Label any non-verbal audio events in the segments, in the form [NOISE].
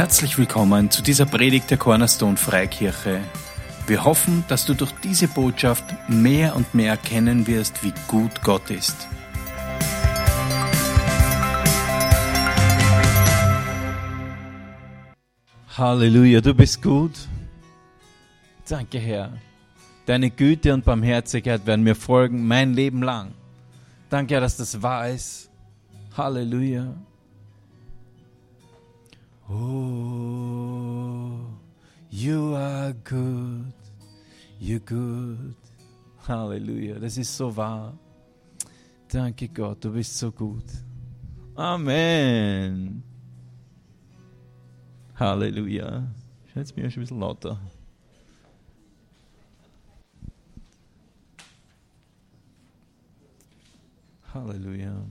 Herzlich willkommen zu dieser Predigt der Cornerstone Freikirche. Wir hoffen, dass du durch diese Botschaft mehr und mehr erkennen wirst, wie gut Gott ist. Halleluja, du bist gut. Danke, Herr. Deine Güte und Barmherzigkeit werden mir folgen mein Leben lang. Danke, Herr, dass das wahr ist. Halleluja. Oh, you are good. You're good. Halleluja. Das ist so wahr. Danke Gott, du bist so gut. Amen. Halleluja. Jetzt ich schon ein bisschen lauter. Halleluja.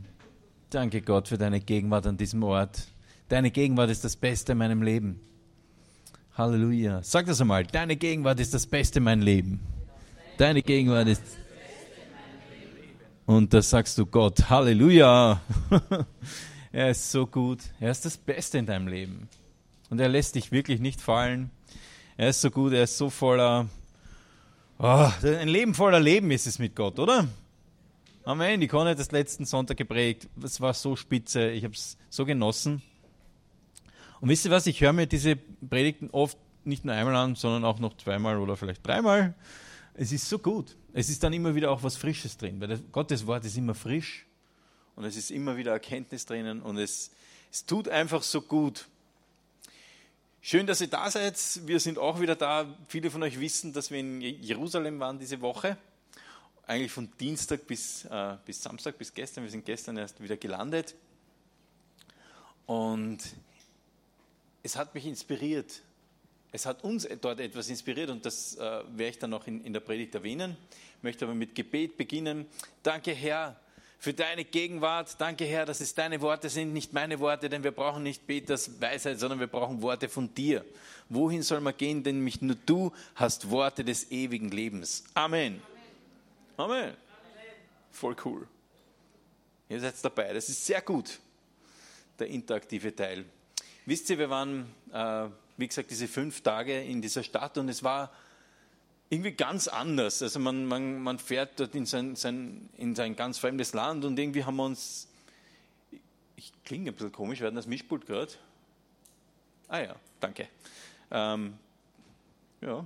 Danke Gott für deine Gegenwart an diesem Ort. Deine Gegenwart ist das Beste in meinem Leben. Halleluja. Sag das einmal. Deine Gegenwart ist das Beste in meinem Leben. Deine Gegenwart ist. Und da sagst du Gott. Halleluja. [LAUGHS] er ist so gut. Er ist das Beste in deinem Leben. Und er lässt dich wirklich nicht fallen. Er ist so gut. Er ist so voller. Oh, ein Leben voller Leben ist es mit Gott, oder? Amen. Conny hat das letzten Sonntag geprägt. Es war so spitze. Ich habe es so genossen. Und wisst ihr was? Ich höre mir diese Predigten oft nicht nur einmal an, sondern auch noch zweimal oder vielleicht dreimal. Es ist so gut. Es ist dann immer wieder auch was Frisches drin, weil Gottes Wort ist immer frisch und es ist immer wieder Erkenntnis drinnen und es, es tut einfach so gut. Schön, dass ihr da seid. Wir sind auch wieder da. Viele von euch wissen, dass wir in Jerusalem waren diese Woche eigentlich von Dienstag bis, äh, bis Samstag, bis gestern. Wir sind gestern erst wieder gelandet. Und es hat mich inspiriert. Es hat uns dort etwas inspiriert und das äh, werde ich dann noch in, in der Predigt erwähnen. Ich möchte aber mit Gebet beginnen. Danke, Herr, für deine Gegenwart. Danke, Herr, dass es deine Worte sind, nicht meine Worte, denn wir brauchen nicht Peters Weisheit, sondern wir brauchen Worte von dir. Wohin soll man gehen, denn mich nur du hast Worte des ewigen Lebens. Amen. Amen. Voll cool. Ihr seid dabei. Das ist sehr gut, der interaktive Teil. Wisst ihr, wir waren, äh, wie gesagt, diese fünf Tage in dieser Stadt und es war irgendwie ganz anders. Also man, man, man fährt dort in sein, sein, in sein ganz fremdes Land und irgendwie haben wir uns, ich klinge ein bisschen komisch, werden das Mischpult gerade? Ah ja, danke. Ähm, ja,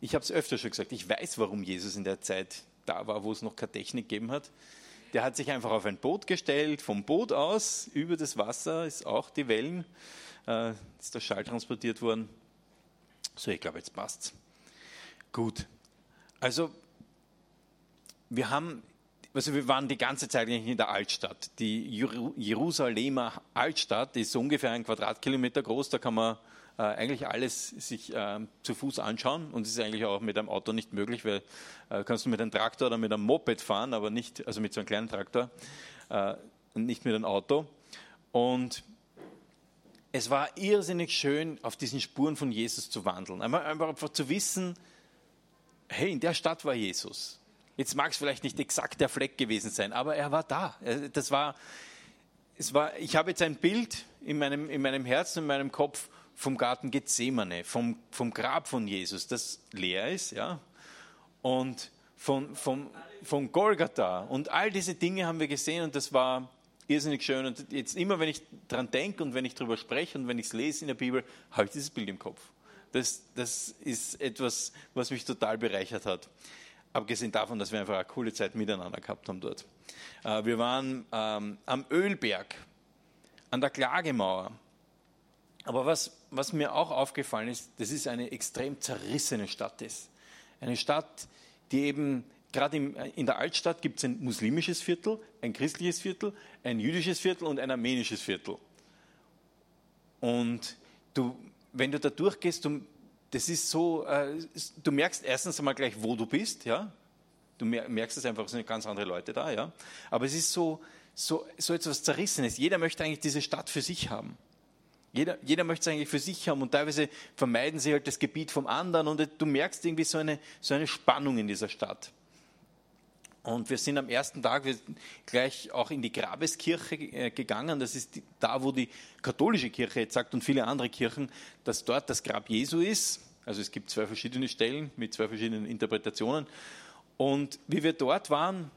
ich habe es öfter schon gesagt, ich weiß, warum Jesus in der Zeit da war, wo es noch keine Technik gegeben hat. Der hat sich einfach auf ein Boot gestellt, vom Boot aus über das Wasser ist auch die Wellen, äh, ist der Schall transportiert worden. So, ich glaube, jetzt passt's. Gut. Also, wir haben, also wir waren die ganze Zeit in der Altstadt. Die Jerusalemer Altstadt ist ungefähr ein Quadratkilometer groß, da kann man äh, eigentlich alles sich äh, zu Fuß anschauen und das ist eigentlich auch mit einem Auto nicht möglich, weil äh, kannst du mit einem Traktor oder mit einem Moped fahren, aber nicht, also mit so einem kleinen Traktor äh, nicht mit einem Auto. Und es war irrsinnig schön, auf diesen Spuren von Jesus zu wandeln. Einfach, zu wissen, hey, in der Stadt war Jesus. Jetzt mag es vielleicht nicht exakt der Fleck gewesen sein, aber er war da. Das war, es war, ich habe jetzt ein Bild in meinem, in meinem Herzen, in meinem Kopf vom Garten Gethsemane, vom, vom Grab von Jesus, das leer ist, ja, und von, von, von Golgatha. Und all diese Dinge haben wir gesehen und das war irrsinnig schön. Und jetzt immer, wenn ich daran denke und wenn ich darüber spreche und wenn ich es lese in der Bibel, habe ich dieses Bild im Kopf. Das, das ist etwas, was mich total bereichert hat. Abgesehen davon, dass wir einfach eine coole Zeit miteinander gehabt haben dort. Äh, wir waren ähm, am Ölberg, an der Klagemauer. Aber was, was mir auch aufgefallen ist, das ist eine extrem zerrissene Stadt ist. Eine Stadt, die eben, gerade in der Altstadt gibt es ein muslimisches Viertel, ein christliches Viertel, ein jüdisches Viertel und ein armenisches Viertel. Und du, wenn du da durchgehst, du, das ist so, äh, du merkst erstens einmal gleich, wo du bist, ja. Du merkst es einfach, es sind ganz andere Leute da, ja. Aber es ist so, so, so etwas Zerrissenes. Jeder möchte eigentlich diese Stadt für sich haben. Jeder, jeder möchte es eigentlich für sich haben und teilweise vermeiden sie halt das Gebiet vom anderen und du merkst irgendwie so eine, so eine Spannung in dieser Stadt. Und wir sind am ersten Tag gleich auch in die Grabeskirche äh, gegangen. Das ist da, wo die katholische Kirche jetzt sagt und viele andere Kirchen, dass dort das Grab Jesu ist. Also es gibt zwei verschiedene Stellen mit zwei verschiedenen Interpretationen. Und wie wir dort waren,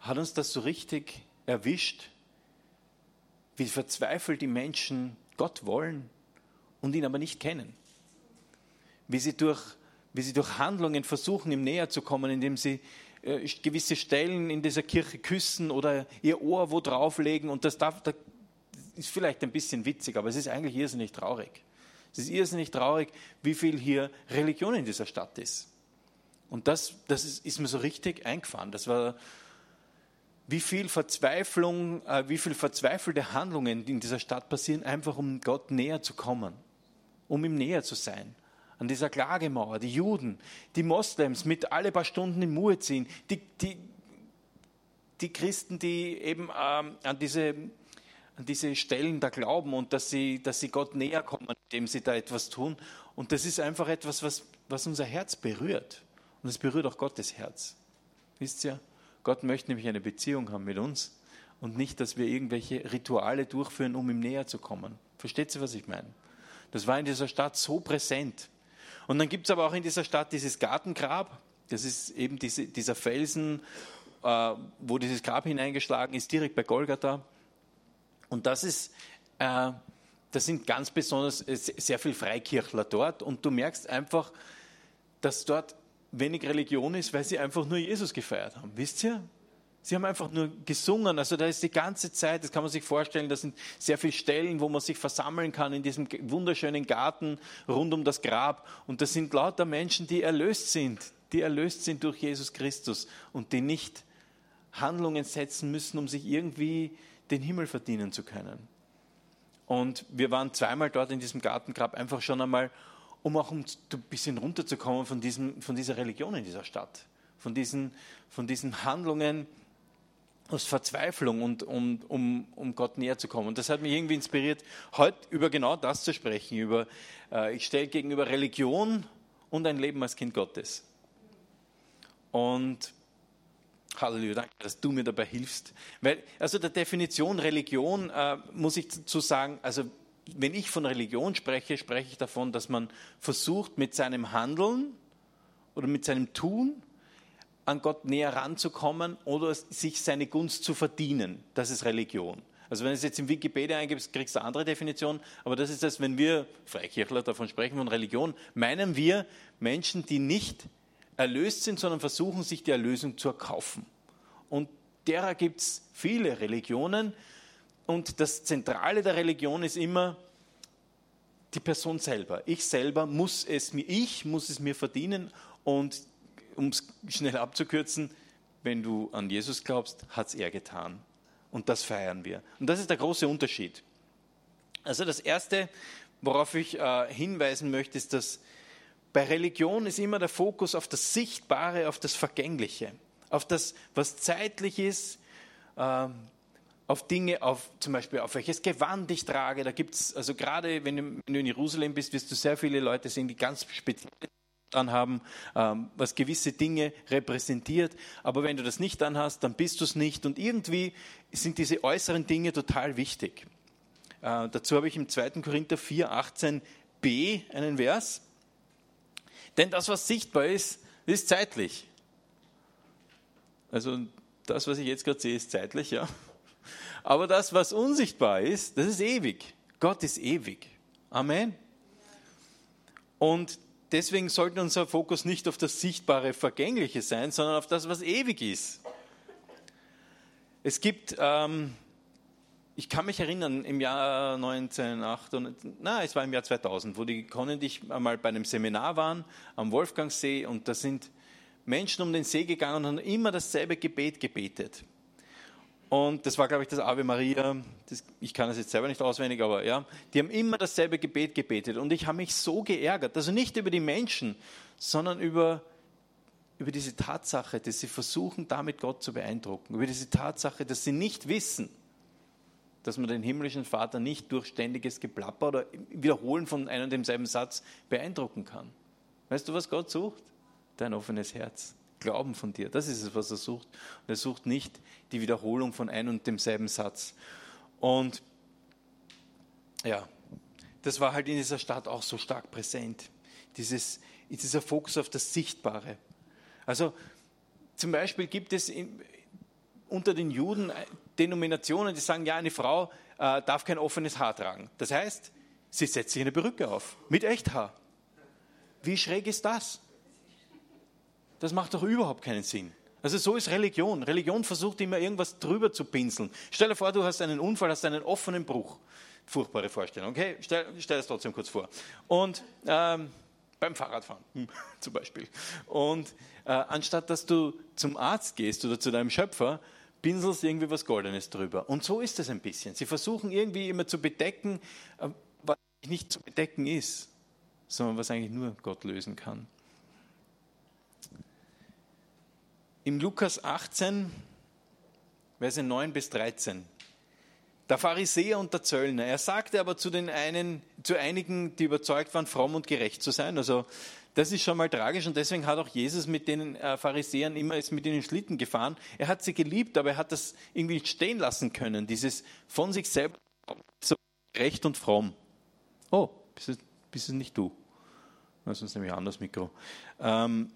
hat uns das so richtig erwischt, wie verzweifelt die Menschen Gott wollen und ihn aber nicht kennen. Wie sie durch, wie sie durch Handlungen versuchen, ihm näher zu kommen, indem sie äh, gewisse Stellen in dieser Kirche küssen oder ihr Ohr wo drauflegen. Und das, darf, das ist vielleicht ein bisschen witzig, aber es ist eigentlich irrsinnig traurig. Es ist irrsinnig traurig, wie viel hier Religion in dieser Stadt ist. Und das, das ist, ist mir so richtig eingefahren. Das war, wie viel Verzweiflung, äh, wie viel verzweifelte Handlungen in dieser Stadt passieren, einfach um Gott näher zu kommen, um ihm näher zu sein an dieser Klagemauer, die Juden, die Moslems mit alle paar Stunden in Muezzin, die, die, die Christen, die eben ähm, an, diese, an diese Stellen da glauben und dass sie, dass sie Gott näher kommen, indem sie da etwas tun. Und das ist einfach etwas, was, was unser Herz berührt. Und es berührt auch Gottes Herz. Wisst ihr? Gott möchte nämlich eine Beziehung haben mit uns und nicht, dass wir irgendwelche Rituale durchführen, um ihm näher zu kommen. Versteht ihr, was ich meine? Das war in dieser Stadt so präsent. Und dann gibt es aber auch in dieser Stadt dieses Gartengrab. Das ist eben diese, dieser Felsen, äh, wo dieses Grab hineingeschlagen ist, direkt bei Golgatha. Und das ist, äh, das sind ganz besonders äh, sehr viele Freikirchler dort. Und du merkst einfach, dass dort wenig Religion ist, weil sie einfach nur Jesus gefeiert haben. Wisst ihr? Sie haben einfach nur gesungen. Also da ist die ganze Zeit, das kann man sich vorstellen, da sind sehr viele Stellen, wo man sich versammeln kann in diesem wunderschönen Garten rund um das Grab. Und das sind lauter Menschen, die erlöst sind, die erlöst sind durch Jesus Christus und die nicht Handlungen setzen müssen, um sich irgendwie den Himmel verdienen zu können. Und wir waren zweimal dort in diesem Gartengrab, einfach schon einmal, um auch ein bisschen runterzukommen von, diesem, von dieser Religion in dieser Stadt, von diesen, von diesen Handlungen, aus Verzweiflung und um, um, um Gott näher zu kommen. Und das hat mich irgendwie inspiriert, heute über genau das zu sprechen. Über, äh, ich stelle gegenüber Religion und ein Leben als Kind Gottes. Und Halleluja, danke, dass du mir dabei hilfst. Weil, also der Definition Religion äh, muss ich dazu sagen, also wenn ich von Religion spreche, spreche ich davon, dass man versucht, mit seinem Handeln oder mit seinem Tun an Gott näher ranzukommen oder sich seine Gunst zu verdienen. Das ist Religion. Also wenn du es jetzt in Wikipedia eingibst, kriegst du eine andere Definition, aber das ist das, wenn wir Freikirchler davon sprechen von Religion, meinen wir Menschen, die nicht erlöst sind, sondern versuchen, sich die Erlösung zu erkaufen. Und derer gibt es viele Religionen und das Zentrale der Religion ist immer die Person selber. Ich selber muss es mir, ich muss es mir verdienen und um es schnell abzukürzen, wenn du an Jesus glaubst, hat es er getan. Und das feiern wir. Und das ist der große Unterschied. Also das Erste, worauf ich äh, hinweisen möchte, ist, dass bei Religion ist immer der Fokus auf das Sichtbare, auf das Vergängliche, auf das, was zeitlich ist, äh, auf Dinge, auf zum Beispiel auf welches Gewand ich trage. Da gibt es, also gerade wenn du, in Jerusalem bist, wirst du sehr viele Leute sehen, die ganz speziell anhaben, ähm, was gewisse Dinge repräsentiert. Aber wenn du das nicht anhast, dann bist du es nicht. Und irgendwie sind diese äußeren Dinge total wichtig. Äh, dazu habe ich im 2. Korinther 4, 18b einen Vers. Denn das, was sichtbar ist, ist zeitlich. Also das, was ich jetzt gerade sehe, ist zeitlich, ja. Aber das, was unsichtbar ist, das ist ewig. Gott ist ewig. Amen. Und deswegen sollte unser Fokus nicht auf das sichtbare, vergängliche sein, sondern auf das, was ewig ist. Es gibt, ähm, ich kann mich erinnern, im Jahr 1998, na, es war im Jahr 2000, wo die Conny und ich einmal bei einem Seminar waren am Wolfgangsee und da sind Menschen um den See gegangen und haben immer dasselbe Gebet gebetet. Und das war, glaube ich, das Ave Maria. Das, ich kann das jetzt selber nicht auswendig, aber ja. Die haben immer dasselbe Gebet gebetet. Und ich habe mich so geärgert. Also nicht über die Menschen, sondern über, über diese Tatsache, dass sie versuchen, damit Gott zu beeindrucken. Über diese Tatsache, dass sie nicht wissen, dass man den himmlischen Vater nicht durch ständiges Geplapper oder Wiederholen von einem und demselben Satz beeindrucken kann. Weißt du, was Gott sucht? Dein offenes Herz. Glauben von dir. Das ist es, was er sucht. Und er sucht nicht die Wiederholung von ein und demselben Satz. Und ja, das war halt in dieser Stadt auch so stark präsent. Dieses, dieser Fokus auf das Sichtbare. Also zum Beispiel gibt es in, unter den Juden Denominationen, die sagen, ja, eine Frau äh, darf kein offenes Haar tragen. Das heißt, sie setzt sich eine Perücke auf mit Echthaar. Wie schräg ist das? Das macht doch überhaupt keinen Sinn. Also so ist Religion. Religion versucht immer irgendwas drüber zu pinseln. Stell dir vor, du hast einen Unfall, hast einen offenen Bruch. Furchtbare Vorstellung. Okay, stell, stell es trotzdem kurz vor. Und ähm, beim Fahrradfahren hm, [LAUGHS] zum Beispiel. Und äh, anstatt dass du zum Arzt gehst oder zu deinem Schöpfer, pinselst irgendwie was Goldenes drüber. Und so ist es ein bisschen. Sie versuchen irgendwie immer zu bedecken, äh, was nicht zu bedecken ist, sondern was eigentlich nur Gott lösen kann. Im Lukas 18, Verse 9 bis 13 der Pharisäer und der Zöllner. Er sagte aber zu den einen, zu einigen, die überzeugt waren, fromm und gerecht zu sein. Also das ist schon mal tragisch und deswegen hat auch Jesus mit den äh, Pharisäern immer ist mit ihnen Schlitten gefahren. Er hat sie geliebt, aber er hat das irgendwie stehen lassen können. Dieses von sich selber so recht und fromm. Oh, bist es, nicht du? Sonst nehme ich an das Mikro. Ähm,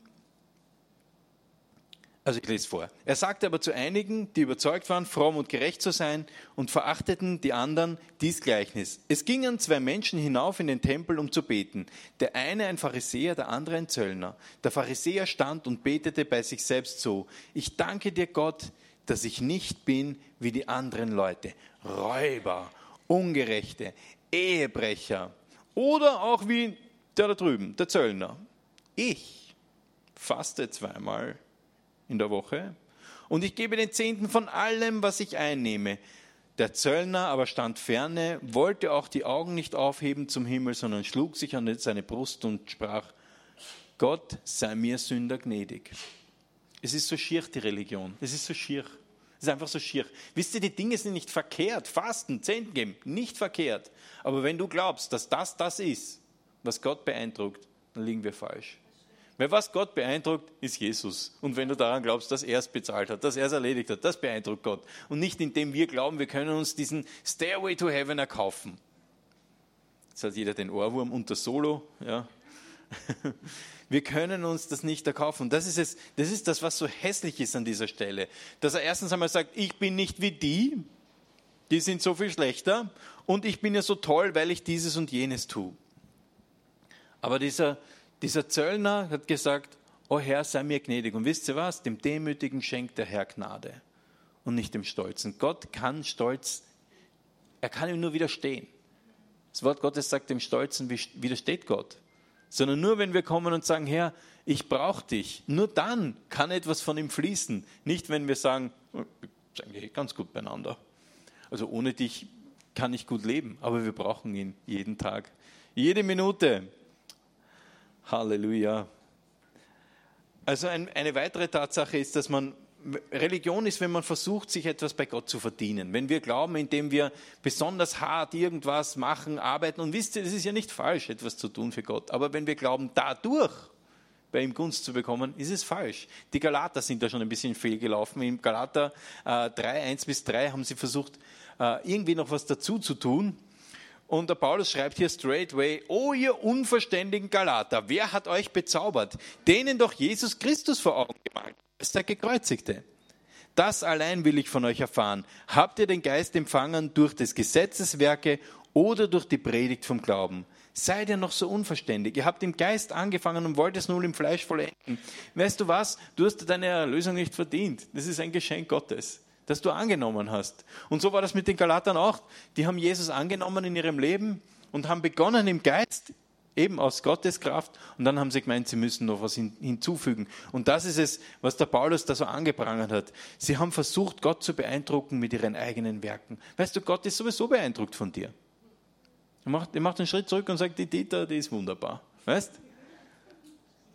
also ich lese vor. Er sagte aber zu einigen, die überzeugt waren, fromm und gerecht zu sein und verachteten die anderen dies Gleichnis. Es gingen zwei Menschen hinauf in den Tempel, um zu beten. Der eine ein Pharisäer, der andere ein Zöllner. Der Pharisäer stand und betete bei sich selbst so. Ich danke dir Gott, dass ich nicht bin wie die anderen Leute. Räuber, Ungerechte, Ehebrecher oder auch wie der da drüben, der Zöllner. Ich faste zweimal in der Woche und ich gebe den Zehnten von allem, was ich einnehme. Der Zöllner aber stand ferne, wollte auch die Augen nicht aufheben zum Himmel, sondern schlug sich an seine Brust und sprach, Gott sei mir Sünder gnädig. Es ist so schier, die Religion. Es ist so schier. Es ist einfach so schier. Wisst ihr, die Dinge sind nicht verkehrt. Fasten, Zehnten geben, nicht verkehrt. Aber wenn du glaubst, dass das das ist, was Gott beeindruckt, dann liegen wir falsch. Weil was Gott beeindruckt, ist Jesus. Und wenn du daran glaubst, dass er es bezahlt hat, dass er es erledigt hat, das beeindruckt Gott. Und nicht indem wir glauben, wir können uns diesen Stairway to Heaven erkaufen. Jetzt hat jeder den Ohrwurm unter Solo. Ja. [LAUGHS] Wir können uns das nicht erkaufen. Das ist, es, das ist das, was so hässlich ist an dieser Stelle. Dass er erstens einmal sagt, ich bin nicht wie die, die sind so viel schlechter und ich bin ja so toll, weil ich dieses und jenes tue. Aber dieser, dieser Zöllner hat gesagt, O Herr, sei mir gnädig. Und wisst ihr was? Dem Demütigen schenkt der Herr Gnade und nicht dem Stolzen. Gott kann Stolz, er kann ihm nur widerstehen. Das Wort Gottes sagt, dem Stolzen widersteht Gott. Sondern nur wenn wir kommen und sagen, Herr, ich brauche dich, nur dann kann etwas von ihm fließen. Nicht, wenn wir sagen, oh, sind eigentlich ganz gut beieinander. Also ohne dich kann ich gut leben, aber wir brauchen ihn jeden Tag, jede Minute. Halleluja. Also ein, eine weitere Tatsache ist, dass man Religion ist, wenn man versucht, sich etwas bei Gott zu verdienen. Wenn wir glauben, indem wir besonders hart irgendwas machen, arbeiten. Und wisst ihr, es ist ja nicht falsch, etwas zu tun für Gott. Aber wenn wir glauben, dadurch bei ihm Gunst zu bekommen, ist es falsch. Die Galater sind da schon ein bisschen fehlgelaufen. Im Galater äh, 3, 1 bis 3 haben sie versucht, äh, irgendwie noch was dazu zu tun. Und der Paulus schreibt hier straightway, oh ihr unverständigen Galater, wer hat euch bezaubert? Denen doch Jesus Christus vor Augen gemalt, ist der Gekreuzigte. Das allein will ich von euch erfahren. Habt ihr den Geist empfangen durch des Gesetzeswerke oder durch die Predigt vom Glauben? Seid ihr noch so unverständig? Ihr habt im Geist angefangen und wollt es nun im Fleisch vollenden. Weißt du was? Du hast deine Erlösung nicht verdient. Das ist ein Geschenk Gottes das du angenommen hast. Und so war das mit den Galatern auch. Die haben Jesus angenommen in ihrem Leben und haben begonnen im Geist, eben aus Gottes Kraft, und dann haben sie gemeint, sie müssen noch was hinzufügen. Und das ist es, was der Paulus da so angeprangert hat. Sie haben versucht, Gott zu beeindrucken mit ihren eigenen Werken. Weißt du, Gott ist sowieso beeindruckt von dir. Er macht, er macht einen Schritt zurück und sagt, die Dieter, die ist wunderbar. Weißt?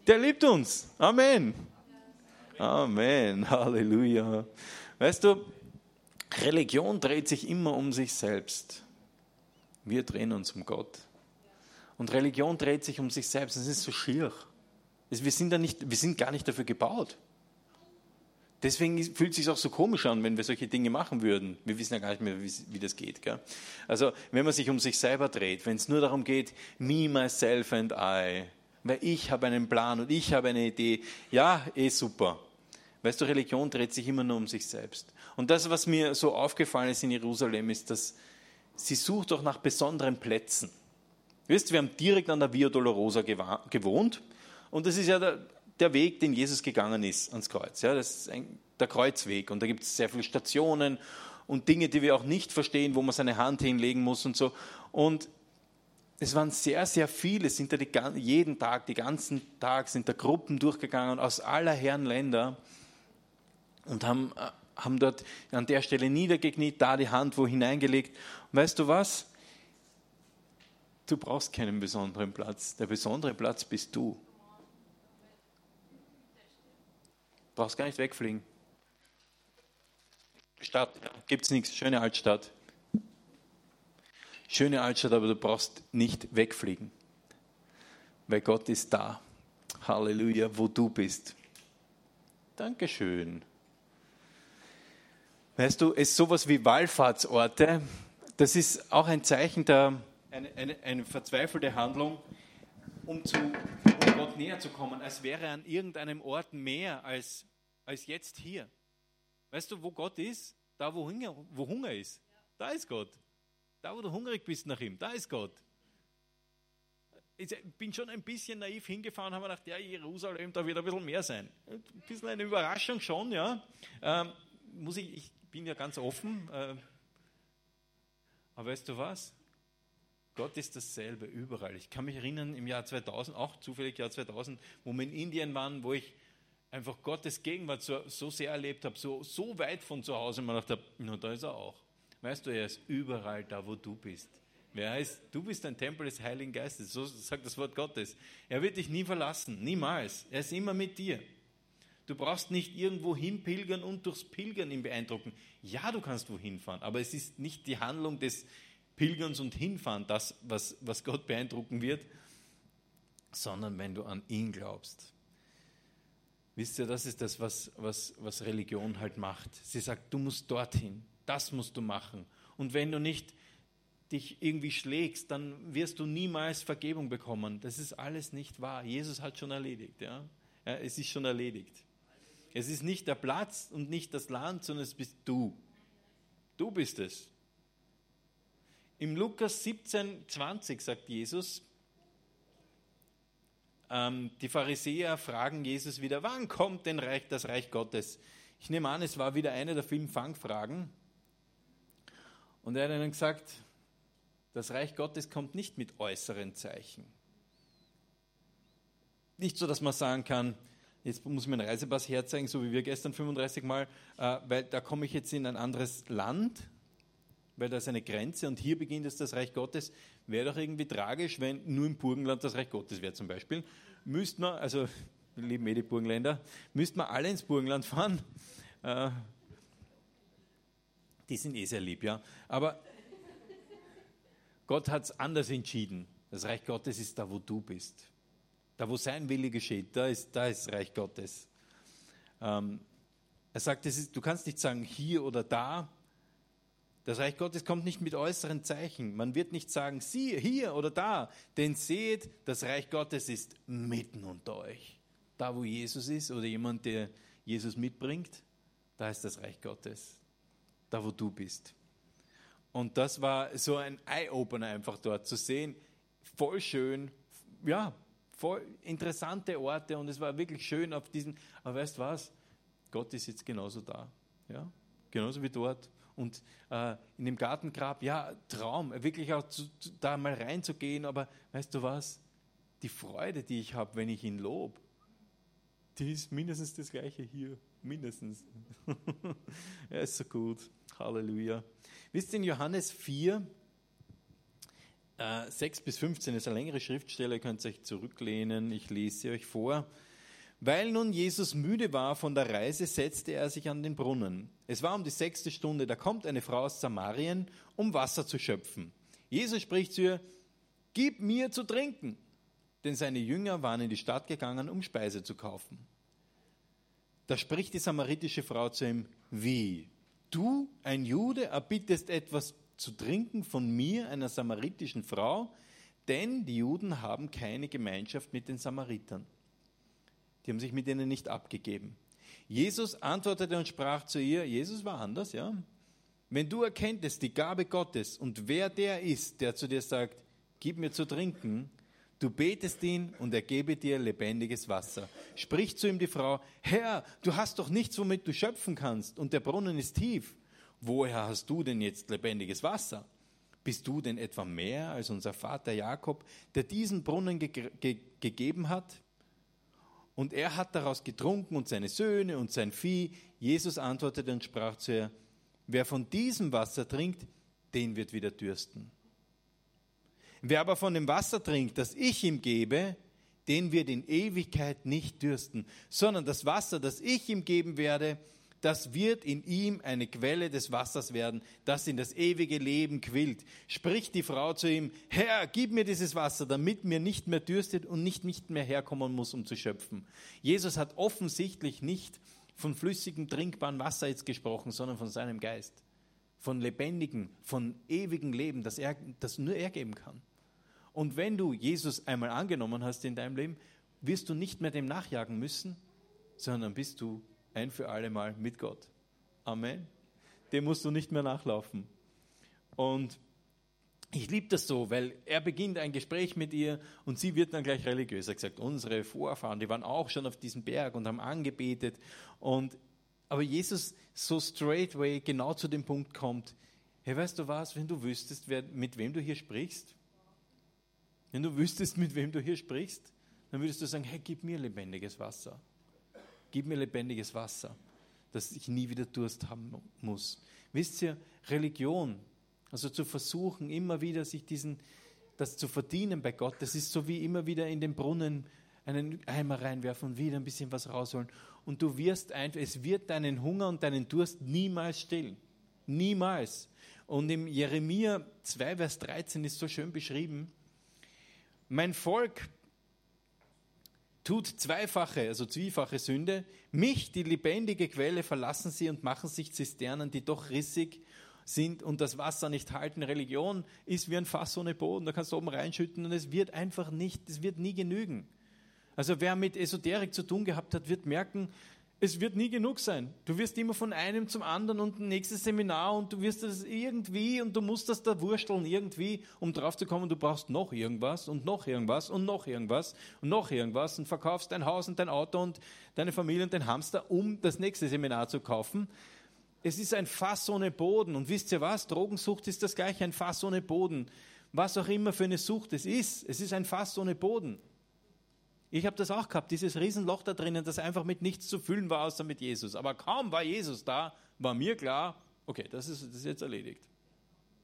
Der liebt uns. Amen. Amen. Halleluja. Weißt du, Religion dreht sich immer um sich selbst. Wir drehen uns um Gott. Und Religion dreht sich um sich selbst. Das ist so schier. Wir sind, da nicht, wir sind gar nicht dafür gebaut. Deswegen fühlt es sich auch so komisch an, wenn wir solche Dinge machen würden. Wir wissen ja gar nicht mehr, wie, wie das geht. Gell? Also wenn man sich um sich selber dreht, wenn es nur darum geht, me, myself and I, weil ich habe einen Plan und ich habe eine Idee, ja, eh super. Weißt du, Religion dreht sich immer nur um sich selbst. Und das, was mir so aufgefallen ist in Jerusalem, ist, dass sie sucht auch nach besonderen Plätzen. Wisst, wir haben direkt an der Via Dolorosa gewohnt und das ist ja der, der Weg, den Jesus gegangen ist ans Kreuz. Ja, das ist ein, der Kreuzweg und da gibt es sehr viele Stationen und Dinge, die wir auch nicht verstehen, wo man seine Hand hinlegen muss und so. Und es waren sehr, sehr viele, sind da die, jeden Tag, den ganzen Tag sind da Gruppen durchgegangen aus aller Herren Länder und haben, äh, haben dort an der Stelle niedergekniet, da die Hand wo hineingelegt. Und weißt du was? Du brauchst keinen besonderen Platz. Der besondere Platz bist du. Du brauchst gar nicht wegfliegen. Stadt, gibt es nichts. Schöne Altstadt. Schöne Altstadt, aber du brauchst nicht wegfliegen. Weil Gott ist da. Halleluja, wo du bist. Dankeschön. Weißt du, es ist sowas wie Wallfahrtsorte. Das ist auch ein Zeichen der, eine, eine, eine verzweifelte Handlung, um, zu, um Gott näher zu kommen, als wäre an irgendeinem Ort mehr als, als jetzt hier. Weißt du, wo Gott ist? Da, wo Hunger, wo Hunger ist. Da ist Gott. Da, wo du hungrig bist nach ihm, da ist Gott. Ich bin schon ein bisschen naiv hingefahren, habe mir gedacht, ja, Jerusalem, da wird ein bisschen mehr sein. Ein bisschen eine Überraschung schon, ja. Ähm, muss ich, ich bin ja ganz offen. Äh, aber weißt du was? Gott ist dasselbe überall. Ich kann mich erinnern, im Jahr 2000, auch zufällig Jahr 2000, wo wir in Indien waren, wo ich einfach Gottes Gegenwart so, so sehr erlebt habe, so, so weit von zu Hause, man dachte, na, da ist er auch. Weißt du, er ist überall da, wo du bist. Wer heißt, du bist ein Tempel des Heiligen Geistes, so sagt das Wort Gottes. Er wird dich nie verlassen, niemals. Er ist immer mit dir. Du brauchst nicht irgendwo hinpilgern und durchs Pilgern ihn beeindrucken. Ja, du kannst wohin fahren, aber es ist nicht die Handlung des Pilgerns und Hinfahren, das, was, was Gott beeindrucken wird, sondern wenn du an ihn glaubst. Wisst ihr, das ist das, was, was, was Religion halt macht. Sie sagt, du musst dorthin, das musst du machen. Und wenn du nicht dich irgendwie schlägst, dann wirst du niemals Vergebung bekommen. Das ist alles nicht wahr. Jesus hat schon erledigt. Ja? ja es ist schon erledigt. Es ist nicht der Platz und nicht das Land, sondern es bist du. Du bist es. Im Lukas 17, 20 sagt Jesus, ähm, die Pharisäer fragen Jesus wieder, wann kommt denn Reich, das Reich Gottes? Ich nehme an, es war wieder eine der vielen Fangfragen. Und er hat ihnen gesagt, das Reich Gottes kommt nicht mit äußeren Zeichen. Nicht so, dass man sagen kann, jetzt muss ich meinen Reisepass herzeigen, so wie wir gestern 35 Mal, äh, weil da komme ich jetzt in ein anderes Land, weil da ist eine Grenze und hier beginnt jetzt das Reich Gottes. Wäre doch irgendwie tragisch, wenn nur im Burgenland das Reich Gottes wäre zum Beispiel. Müsste man, also lieben eh die Burgenländer, müsste man alle ins Burgenland fahren. Äh, die sind eh sehr lieb, ja. Aber Gott hat es anders entschieden. Das Reich Gottes ist da, wo du bist. Da, wo sein Wille geschieht, da ist, da ist Reich Gottes. Ähm, er sagt, ist, du kannst nicht sagen hier oder da. Das Reich Gottes kommt nicht mit äußeren Zeichen. Man wird nicht sagen, siehe, hier oder da. Denn seht, das Reich Gottes ist mitten unter euch. Da, wo Jesus ist oder jemand, der Jesus mitbringt, da ist das Reich Gottes. Da, wo du bist. Und das war so ein Eye-Opener einfach dort zu sehen. Voll schön. Ja, interessante Orte und es war wirklich schön auf diesen, aber weißt was? Gott ist jetzt genauso da. Ja? Genauso wie dort. Und äh, in dem Gartengrab, ja, Traum, wirklich auch zu, zu, da mal reinzugehen, aber weißt du was? Die Freude, die ich habe, wenn ich ihn lobe, die ist mindestens das gleiche hier. Mindestens. [LAUGHS] er ist so gut. Halleluja. Wisst ihr, in Johannes 4, äh, 6 bis 15 ist eine längere Schriftstelle, ihr könnt euch zurücklehnen, ich lese sie euch vor. Weil nun Jesus müde war von der Reise, setzte er sich an den Brunnen. Es war um die sechste Stunde, da kommt eine Frau aus Samarien, um Wasser zu schöpfen. Jesus spricht zu ihr, Gib mir zu trinken. Denn seine Jünger waren in die Stadt gegangen, um Speise zu kaufen. Da spricht die samaritische Frau zu ihm, wie? Du, ein Jude, erbittest etwas zu trinken von mir, einer samaritischen Frau? Denn die Juden haben keine Gemeinschaft mit den Samaritern. Die haben sich mit ihnen nicht abgegeben. Jesus antwortete und sprach zu ihr, Jesus war anders, ja. Wenn du erkenntest die Gabe Gottes und wer der ist, der zu dir sagt, gib mir zu trinken, du betest ihn und er gebe dir lebendiges Wasser. Spricht zu ihm die Frau, Herr, du hast doch nichts, womit du schöpfen kannst und der Brunnen ist tief. Woher hast du denn jetzt lebendiges Wasser? Bist du denn etwa mehr als unser Vater Jakob, der diesen Brunnen ge ge gegeben hat? Und er hat daraus getrunken und seine Söhne und sein Vieh. Jesus antwortete und sprach zu ihr, wer von diesem Wasser trinkt, den wird wieder dürsten. Wer aber von dem Wasser trinkt, das ich ihm gebe, den wird in Ewigkeit nicht dürsten, sondern das Wasser, das ich ihm geben werde, das wird in ihm eine Quelle des Wassers werden, das in das ewige Leben quillt. Spricht die Frau zu ihm, Herr, gib mir dieses Wasser, damit mir nicht mehr dürstet und nicht, nicht mehr herkommen muss, um zu schöpfen. Jesus hat offensichtlich nicht von flüssigem, trinkbarem Wasser jetzt gesprochen, sondern von seinem Geist. Von lebendigem, von ewigem Leben, das, er, das nur er geben kann. Und wenn du Jesus einmal angenommen hast in deinem Leben, wirst du nicht mehr dem nachjagen müssen, sondern bist du ein für alle Mal mit Gott. Amen. Dem musst du nicht mehr nachlaufen. Und ich liebe das so, weil er beginnt ein Gespräch mit ihr und sie wird dann gleich religiös. Er gesagt, unsere Vorfahren, die waren auch schon auf diesem Berg und haben angebetet. Und, aber Jesus so straightway genau zu dem Punkt kommt, hey, weißt du was, wenn du wüsstest, wer, mit wem du hier sprichst, wenn du wüsstest, mit wem du hier sprichst, dann würdest du sagen, hey, gib mir lebendiges Wasser. Gib mir lebendiges Wasser, dass ich nie wieder Durst haben muss. Wisst ihr, Religion, also zu versuchen, immer wieder sich diesen, das zu verdienen bei Gott, das ist so wie immer wieder in den Brunnen einen Eimer reinwerfen und wieder ein bisschen was rausholen. Und du wirst einfach, es wird deinen Hunger und deinen Durst niemals stillen. Niemals. Und im Jeremia 2, Vers 13 ist so schön beschrieben, mein Volk tut zweifache, also zwiefache Sünde. Mich, die lebendige Quelle, verlassen sie und machen sich Zisternen, die doch rissig sind und das Wasser nicht halten. Religion ist wie ein Fass ohne Boden. Da kannst du oben reinschütten und es wird einfach nicht, es wird nie genügen. Also wer mit Esoterik zu tun gehabt hat, wird merken, es wird nie genug sein. Du wirst immer von einem zum anderen und ein nächstes Seminar und du wirst das irgendwie und du musst das da wursteln irgendwie, um drauf zu kommen, du brauchst noch irgendwas und noch irgendwas und noch irgendwas und noch irgendwas und verkaufst dein Haus und dein Auto und deine Familie und dein Hamster, um das nächste Seminar zu kaufen. Es ist ein Fass ohne Boden und wisst ihr was? Drogensucht ist das gleiche, ein Fass ohne Boden. Was auch immer für eine Sucht es ist, es ist ein Fass ohne Boden. Ich habe das auch gehabt, dieses Riesenloch da drinnen, das einfach mit nichts zu füllen war, außer mit Jesus. Aber kaum war Jesus da, war mir klar, okay, das ist, das ist jetzt erledigt.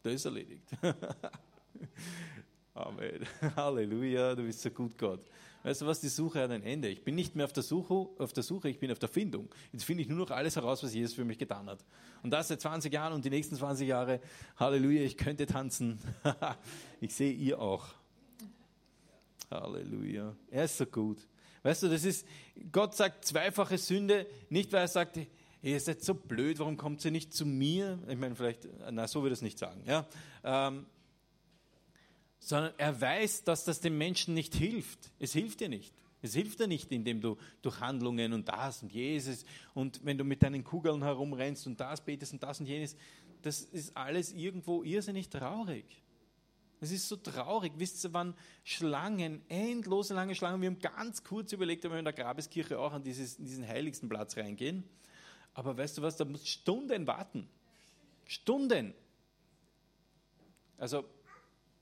Das ist erledigt. [LAUGHS] Amen. [LAUGHS] Halleluja, du bist so gut, Gott. Weißt du was, die Suche hat ein Ende. Ich bin nicht mehr auf der Suche, auf der Suche ich bin auf der Findung. Jetzt finde ich nur noch alles heraus, was Jesus für mich getan hat. Und das seit 20 Jahren und die nächsten 20 Jahre. Halleluja, ich könnte tanzen. [LAUGHS] ich sehe ihr auch. Halleluja. Er ist so gut. Weißt du, das ist, Gott sagt zweifache Sünde, nicht weil er sagt, ihr seid so blöd, warum kommt ihr nicht zu mir? Ich meine, vielleicht, na, so würde es nicht sagen, ja. Ähm, sondern er weiß, dass das dem Menschen nicht hilft. Es hilft dir nicht. Es hilft dir nicht, indem du durch Handlungen und das und Jesus und wenn du mit deinen Kugeln herumrennst und das betest und das und jenes, das ist alles irgendwo irrsinnig traurig. Es ist so traurig. Wisst ihr, wann Schlangen, endlose lange Schlangen, wir haben ganz kurz überlegt, ob wir in der Grabeskirche auch an dieses, diesen heiligsten Platz reingehen. Aber weißt du was, da muss Stunden warten. Stunden. Also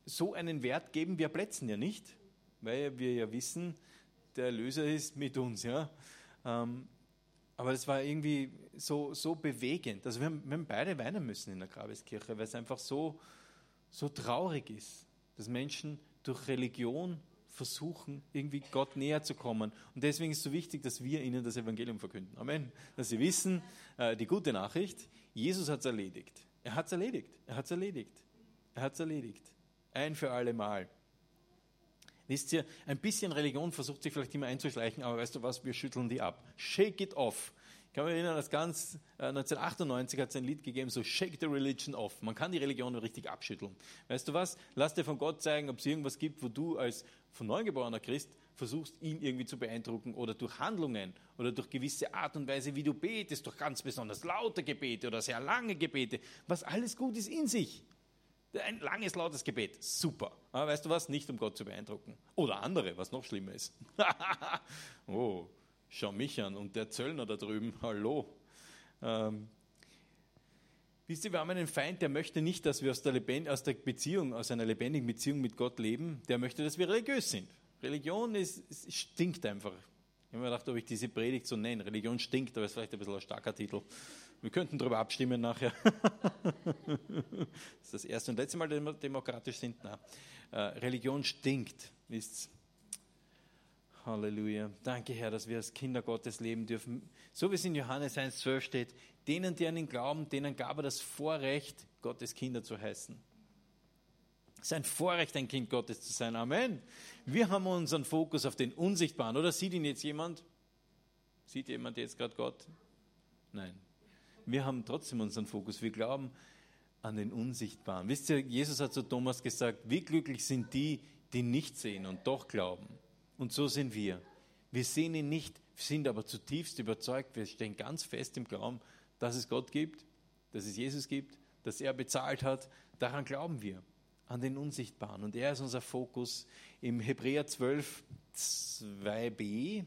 so einen Wert geben wir Plätzen ja nicht, weil wir ja wissen, der Erlöser ist mit uns. Ja? Ähm, aber das war irgendwie so, so bewegend. Also wir haben, wir haben beide weinen müssen in der Grabeskirche, weil es einfach so, so traurig ist, dass Menschen durch Religion versuchen, irgendwie Gott näher zu kommen. Und deswegen ist es so wichtig, dass wir ihnen das Evangelium verkünden. Amen. Dass sie wissen, äh, die gute Nachricht, Jesus hat es erledigt. Er hat es erledigt. Er hat es erledigt. Er hat es erledigt. Ein für alle Mal. Wisst ihr, ein bisschen Religion versucht sich vielleicht immer einzuschleichen, aber weißt du was, wir schütteln die ab. Shake it off. Ich kann mich erinnern, dass ganz äh, 1998 hat es ein Lied gegeben, so Shake the Religion off. Man kann die Religion richtig abschütteln. Weißt du was? Lass dir von Gott zeigen, ob es irgendwas gibt, wo du als von neugeborener Christ versuchst, ihn irgendwie zu beeindrucken oder durch Handlungen oder durch gewisse Art und Weise, wie du betest, durch ganz besonders laute Gebete oder sehr lange Gebete, was alles gut ist in sich. Ein langes, lautes Gebet, super. Aber weißt du was? Nicht um Gott zu beeindrucken. Oder andere, was noch schlimmer ist. [LAUGHS] oh, schau mich an und der Zöllner da drüben, [LAUGHS] hallo. Ähm, wisst ihr, wir haben einen Feind, der möchte nicht, dass wir aus der, Lebend aus der Beziehung, aus einer lebendigen Beziehung mit Gott leben. Der möchte, dass wir religiös sind. Religion ist, stinkt einfach. Ich habe mir gedacht, ob ich diese Predigt so nenne. Religion stinkt, aber ist vielleicht ein bisschen ein starker Titel. Wir könnten darüber abstimmen nachher. [LAUGHS] das ist das erste und letzte Mal, dass wir demokratisch sind. Na, äh, Religion stinkt. Wisst's? Halleluja. Danke, Herr, dass wir als Kinder Gottes leben dürfen. So wie es in Johannes 1,12 steht, denen, die an ihn glauben, denen gab er das Vorrecht, Gottes Kinder zu heißen. Es ist ein Vorrecht, ein Kind Gottes zu sein. Amen. Wir haben unseren Fokus auf den Unsichtbaren. Oder sieht ihn jetzt jemand? Sieht jemand jetzt gerade Gott? Nein. Wir haben trotzdem unseren Fokus. Wir glauben an den Unsichtbaren. Wisst ihr, Jesus hat zu Thomas gesagt, wie glücklich sind die, die nicht sehen und doch glauben. Und so sind wir. Wir sehen ihn nicht, sind aber zutiefst überzeugt. Wir stehen ganz fest im Glauben, dass es Gott gibt, dass es Jesus gibt, dass er bezahlt hat. Daran glauben wir an den Unsichtbaren. Und er ist unser Fokus. Im Hebräer 12, 2b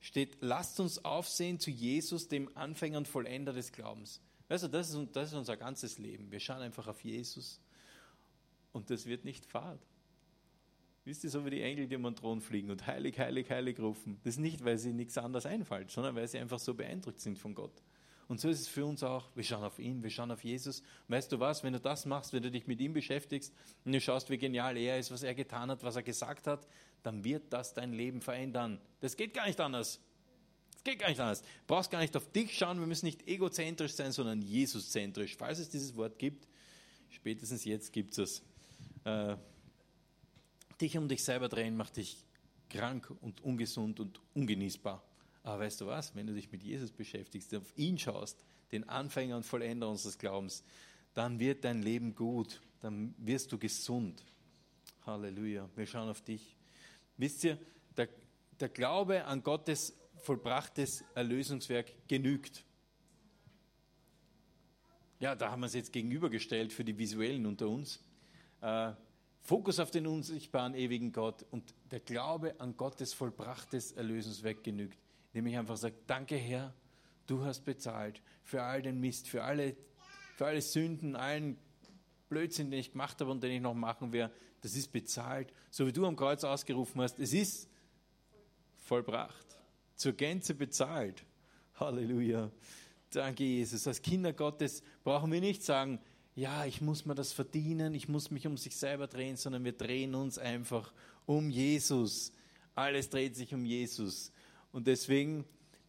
steht, lasst uns aufsehen zu Jesus, dem Anfänger und Vollender des Glaubens. Also das ist, das ist unser ganzes Leben. Wir schauen einfach auf Jesus und das wird nicht fad. Wisst ihr, so wie die Engel, die um den Thron fliegen und heilig, heilig, heilig rufen. Das ist nicht, weil sie nichts anderes einfällt, sondern weil sie einfach so beeindruckt sind von Gott. Und so ist es für uns auch. Wir schauen auf ihn, wir schauen auf Jesus. weißt du was, wenn du das machst, wenn du dich mit ihm beschäftigst und du schaust, wie genial er ist, was er getan hat, was er gesagt hat, dann wird das dein Leben verändern. Das geht gar nicht anders. Das geht gar nicht anders. Du brauchst gar nicht auf dich schauen, wir müssen nicht egozentrisch sein, sondern Jesuszentrisch. Falls es dieses Wort gibt, spätestens jetzt gibt es es. Äh, dich um dich selber drehen macht dich krank und ungesund und ungenießbar. Aber weißt du was, wenn du dich mit Jesus beschäftigst, auf ihn schaust, den Anfänger und Vollender unseres Glaubens, dann wird dein Leben gut, dann wirst du gesund. Halleluja, wir schauen auf dich. Wisst ihr, der, der Glaube an Gottes vollbrachtes Erlösungswerk genügt. Ja, da haben wir es jetzt gegenübergestellt für die Visuellen unter uns. Äh, Fokus auf den unsichtbaren ewigen Gott und der Glaube an Gottes vollbrachtes Erlösungswerk genügt indem ich einfach sage, danke Herr, du hast bezahlt für all den Mist, für alle, für alle Sünden, allen Blödsinn, den ich gemacht habe und den ich noch machen werde, das ist bezahlt. So wie du am Kreuz ausgerufen hast, es ist vollbracht, zur Gänze bezahlt. Halleluja. Danke, Jesus. Als Kinder Gottes brauchen wir nicht sagen, ja, ich muss mir das verdienen, ich muss mich um sich selber drehen, sondern wir drehen uns einfach um Jesus. Alles dreht sich um Jesus. Und deswegen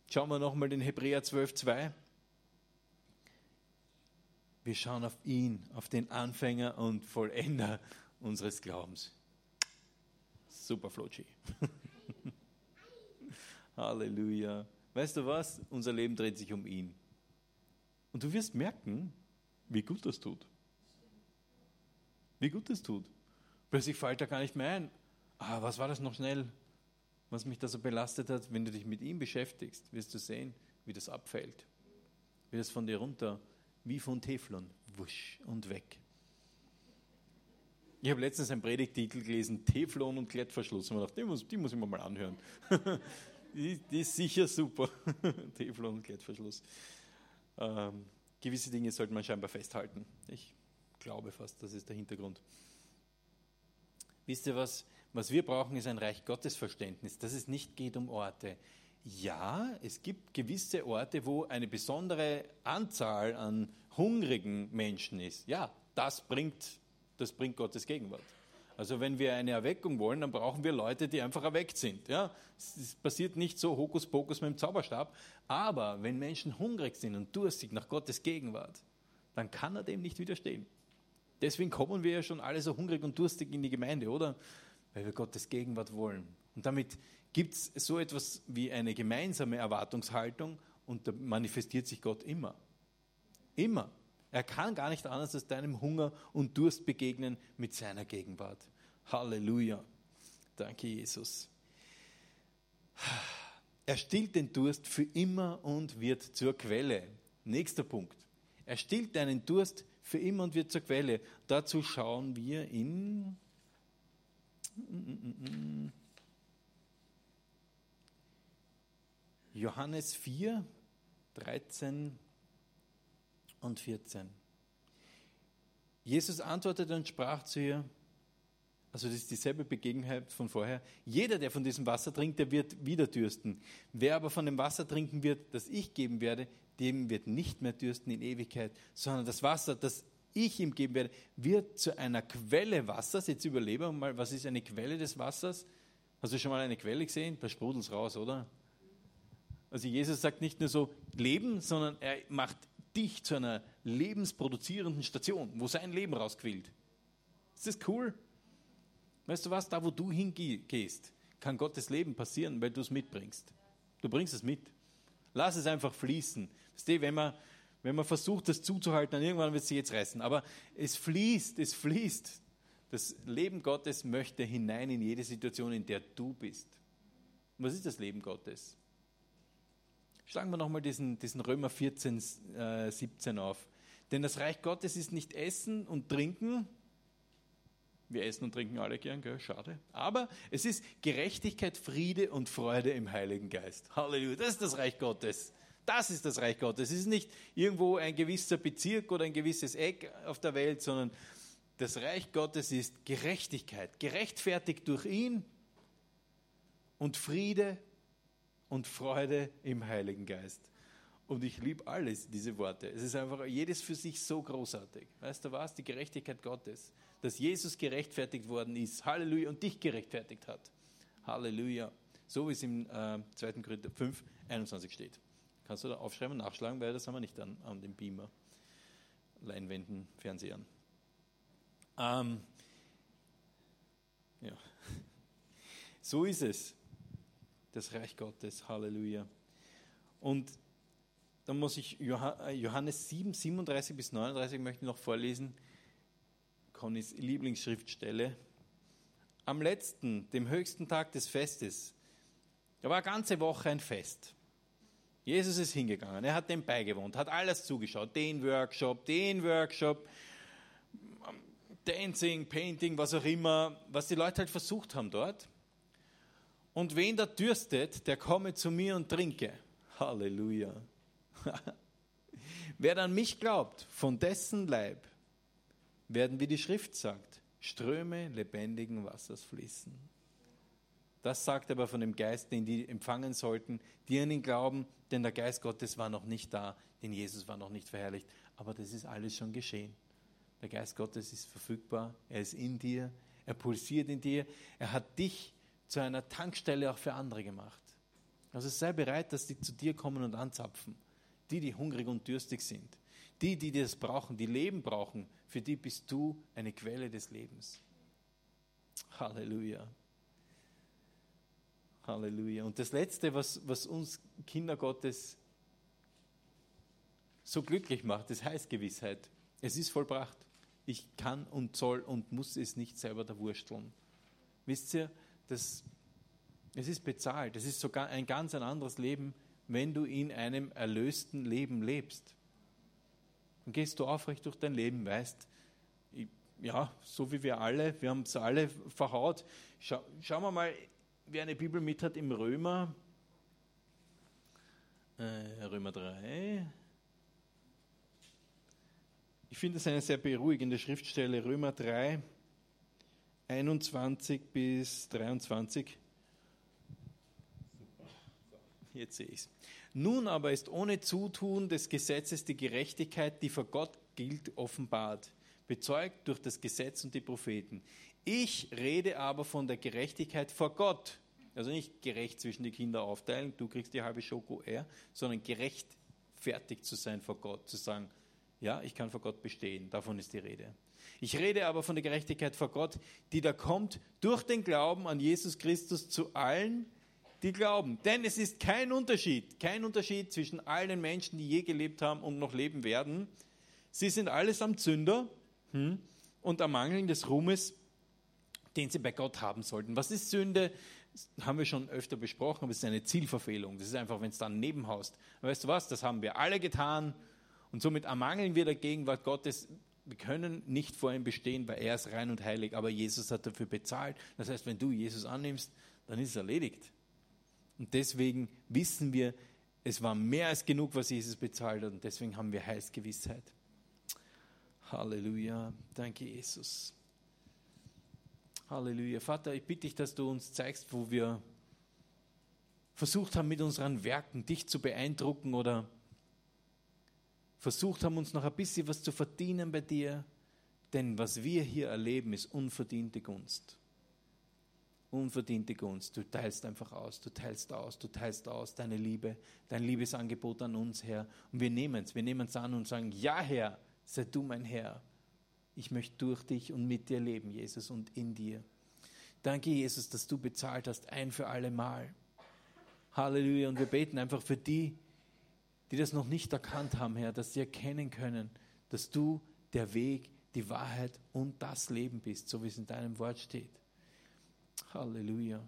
schauen wir nochmal den Hebräer 12,2. Wir schauen auf ihn, auf den Anfänger und Vollender unseres Glaubens. Super Flotschi. [LAUGHS] Halleluja. Weißt du was? Unser Leben dreht sich um ihn. Und du wirst merken, wie gut das tut. Wie gut das tut. Plötzlich fällt er gar nicht mehr ein. Ah, was war das noch schnell? was mich da so belastet hat, wenn du dich mit ihm beschäftigst, wirst du sehen, wie das abfällt. Wie das von dir runter, wie von Teflon, wusch und weg. Ich habe letztens einen Predigtitel gelesen, Teflon und Klettverschluss. Und ich die muss, die muss ich mir mal anhören. [LAUGHS] die, die, ist sicher super. [LAUGHS] Teflon und Klettverschluss. Ähm, gewisse Dinge sollte man scheinbar festhalten. Ich glaube fast, das ist der Hintergrund. Wisst ihr was? Was wir brauchen, ist ein Reich Gottes Verständnis, dass es nicht geht um Orte. Ja, es gibt gewisse Orte, wo eine besondere Anzahl an hungrigen Menschen ist. Ja, das bringt, das bringt Gottes Gegenwart. Also wenn wir eine Erweckung wollen, dann brauchen wir Leute, die einfach erweckt sind. Ja, es passiert nicht so Hokuspokus mit dem Zauberstab, aber wenn Menschen hungrig sind und durstig nach Gottes Gegenwart, dann kann er dem nicht widerstehen. Deswegen kommen wir ja schon alle so hungrig und durstig in die Gemeinde, oder? weil wir Gottes Gegenwart wollen. Und damit gibt es so etwas wie eine gemeinsame Erwartungshaltung und da manifestiert sich Gott immer. Immer. Er kann gar nicht anders als deinem Hunger und Durst begegnen mit seiner Gegenwart. Halleluja. Danke, Jesus. Er stillt den Durst für immer und wird zur Quelle. Nächster Punkt. Er stillt deinen Durst für immer und wird zur Quelle. Dazu schauen wir in Johannes 4, 13 und 14. Jesus antwortete und sprach zu ihr, also das ist dieselbe Begebenheit von vorher. Jeder, der von diesem Wasser trinkt, der wird wieder dürsten. Wer aber von dem Wasser trinken wird, das ich geben werde, dem wird nicht mehr dürsten in Ewigkeit, sondern das Wasser, das ich ihm geben werde, wird zu einer Quelle Wassers. Jetzt überlebe mal, was ist eine Quelle des Wassers? Hast du schon mal eine Quelle gesehen? Da sprudelt es raus, oder? Also Jesus sagt nicht nur so Leben, sondern er macht dich zu einer lebensproduzierenden Station, wo sein Leben rausquillt. Ist das cool? Weißt du was, da wo du hingehst, kann Gottes Leben passieren, weil du es mitbringst. Du bringst es mit. Lass es einfach fließen. Weißt du, wenn man, wenn man versucht, das zuzuhalten, dann irgendwann wird es jetzt reißen. Aber es fließt, es fließt. Das Leben Gottes möchte hinein in jede Situation, in der du bist. was ist das Leben Gottes? Schlagen wir nochmal diesen, diesen Römer 14, äh, 17 auf. Denn das Reich Gottes ist nicht Essen und Trinken, wir essen und trinken alle gern, gell? schade. Aber es ist Gerechtigkeit, Friede und Freude im Heiligen Geist. Halleluja, das ist das Reich Gottes. Das ist das Reich Gottes. Es ist nicht irgendwo ein gewisser Bezirk oder ein gewisses Eck auf der Welt, sondern das Reich Gottes ist Gerechtigkeit, gerechtfertigt durch ihn und Friede und Freude im Heiligen Geist. Und ich liebe alles, diese Worte. Es ist einfach jedes für sich so großartig. Weißt du was? Die Gerechtigkeit Gottes dass Jesus gerechtfertigt worden ist. Halleluja. Und dich gerechtfertigt hat. Halleluja. So wie es im äh, 2. Korinther 5, 21 steht. Kannst du da aufschreiben und nachschlagen, weil das haben wir nicht an, an den Beamer, Leinwänden, Fernsehern. Ähm, ja. [LAUGHS] So ist es. Das Reich Gottes. Halleluja. Und dann muss ich Johannes 7, 37 bis 39 möchte ich noch vorlesen. Connys Lieblingsschriftstelle. Am letzten, dem höchsten Tag des Festes, da war eine ganze Woche ein Fest. Jesus ist hingegangen, er hat dem beigewohnt, hat alles zugeschaut, den Workshop, den Workshop, Dancing, Painting, was auch immer, was die Leute halt versucht haben dort. Und wen da dürstet, der komme zu mir und trinke. Halleluja. [LAUGHS] Wer dann mich glaubt, von dessen Leib werden, wie die Schrift sagt, Ströme lebendigen Wassers fließen. Das sagt aber von dem Geist, den die empfangen sollten, die an ihn glauben, denn der Geist Gottes war noch nicht da, denn Jesus war noch nicht verherrlicht. Aber das ist alles schon geschehen. Der Geist Gottes ist verfügbar, er ist in dir, er pulsiert in dir, er hat dich zu einer Tankstelle auch für andere gemacht. Also sei bereit, dass die zu dir kommen und anzapfen. Die, die hungrig und dürstig sind. Die, die das brauchen, die Leben brauchen, für die bist du eine Quelle des Lebens. Halleluja. Halleluja. Und das Letzte, was, was uns Kinder Gottes so glücklich macht, das heißt Gewissheit. Es ist vollbracht. Ich kann und soll und muss es nicht selber da wursteln. Wisst ihr, das, es ist bezahlt. Es ist sogar ein ganz ein anderes Leben, wenn du in einem erlösten Leben lebst. Dann gehst du aufrecht durch dein Leben, weißt, ja, so wie wir alle, wir haben es alle verhaut. Schau, schauen wir mal, wer eine Bibel mit hat im Römer, äh, Römer 3. Ich finde es eine sehr beruhigende Schriftstelle, Römer 3, 21 bis 23. Jetzt sehe ich es. Nun aber ist ohne Zutun des Gesetzes die Gerechtigkeit, die vor Gott gilt, offenbart, bezeugt durch das Gesetz und die Propheten. Ich rede aber von der Gerechtigkeit vor Gott. Also nicht gerecht zwischen die Kinder aufteilen, du kriegst die halbe Schoko er, sondern gerecht fertig zu sein vor Gott, zu sagen, Ja, ich kann vor Gott bestehen, davon ist die Rede. Ich rede aber von der Gerechtigkeit vor Gott, die da kommt durch den Glauben an Jesus Christus zu allen, die glauben. Denn es ist kein Unterschied, kein Unterschied zwischen allen Menschen, die je gelebt haben und noch leben werden. Sie sind allesamt Sünder hm, und am Mangeln des Ruhmes, den sie bei Gott haben sollten. Was ist Sünde? Das haben wir schon öfter besprochen, aber es ist eine Zielverfehlung. Das ist einfach, wenn es dann nebenhaust. Weißt du was? Das haben wir alle getan und somit ermangeln wir der Gegenwart Gottes. Wir können nicht vor ihm bestehen, weil er ist rein und heilig, aber Jesus hat dafür bezahlt. Das heißt, wenn du Jesus annimmst, dann ist es erledigt. Und deswegen wissen wir, es war mehr als genug, was Jesus bezahlt hat und deswegen haben wir Heilsgewissheit. Halleluja. Danke, Jesus. Halleluja. Vater, ich bitte dich, dass du uns zeigst, wo wir versucht haben, mit unseren Werken dich zu beeindrucken oder versucht haben, uns noch ein bisschen was zu verdienen bei dir. Denn was wir hier erleben, ist unverdiente Gunst. Unverdiente Gunst. Du teilst einfach aus, du teilst aus, du teilst aus deine Liebe, dein Liebesangebot an uns, Herr. Und wir nehmen es, wir nehmen es an und sagen, ja, Herr, sei du mein Herr. Ich möchte durch dich und mit dir leben, Jesus, und in dir. Danke, Jesus, dass du bezahlt hast, ein für alle Mal. Halleluja. Und wir beten einfach für die, die das noch nicht erkannt haben, Herr, dass sie erkennen können, dass du der Weg, die Wahrheit und das Leben bist, so wie es in deinem Wort steht. Halleluja.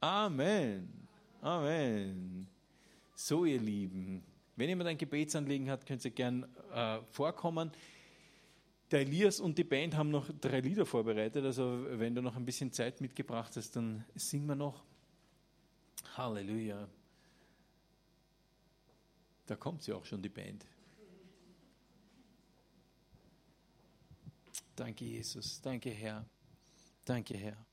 Amen. Amen. So, ihr Lieben, wenn jemand ein Gebetsanliegen hat, könnt ihr gern äh, vorkommen. Der Elias und die Band haben noch drei Lieder vorbereitet, also wenn du noch ein bisschen Zeit mitgebracht hast, dann singen wir noch. Halleluja. Da kommt sie auch schon, die Band. Danke, Jesus. Danke, Herr. Danke, Herr.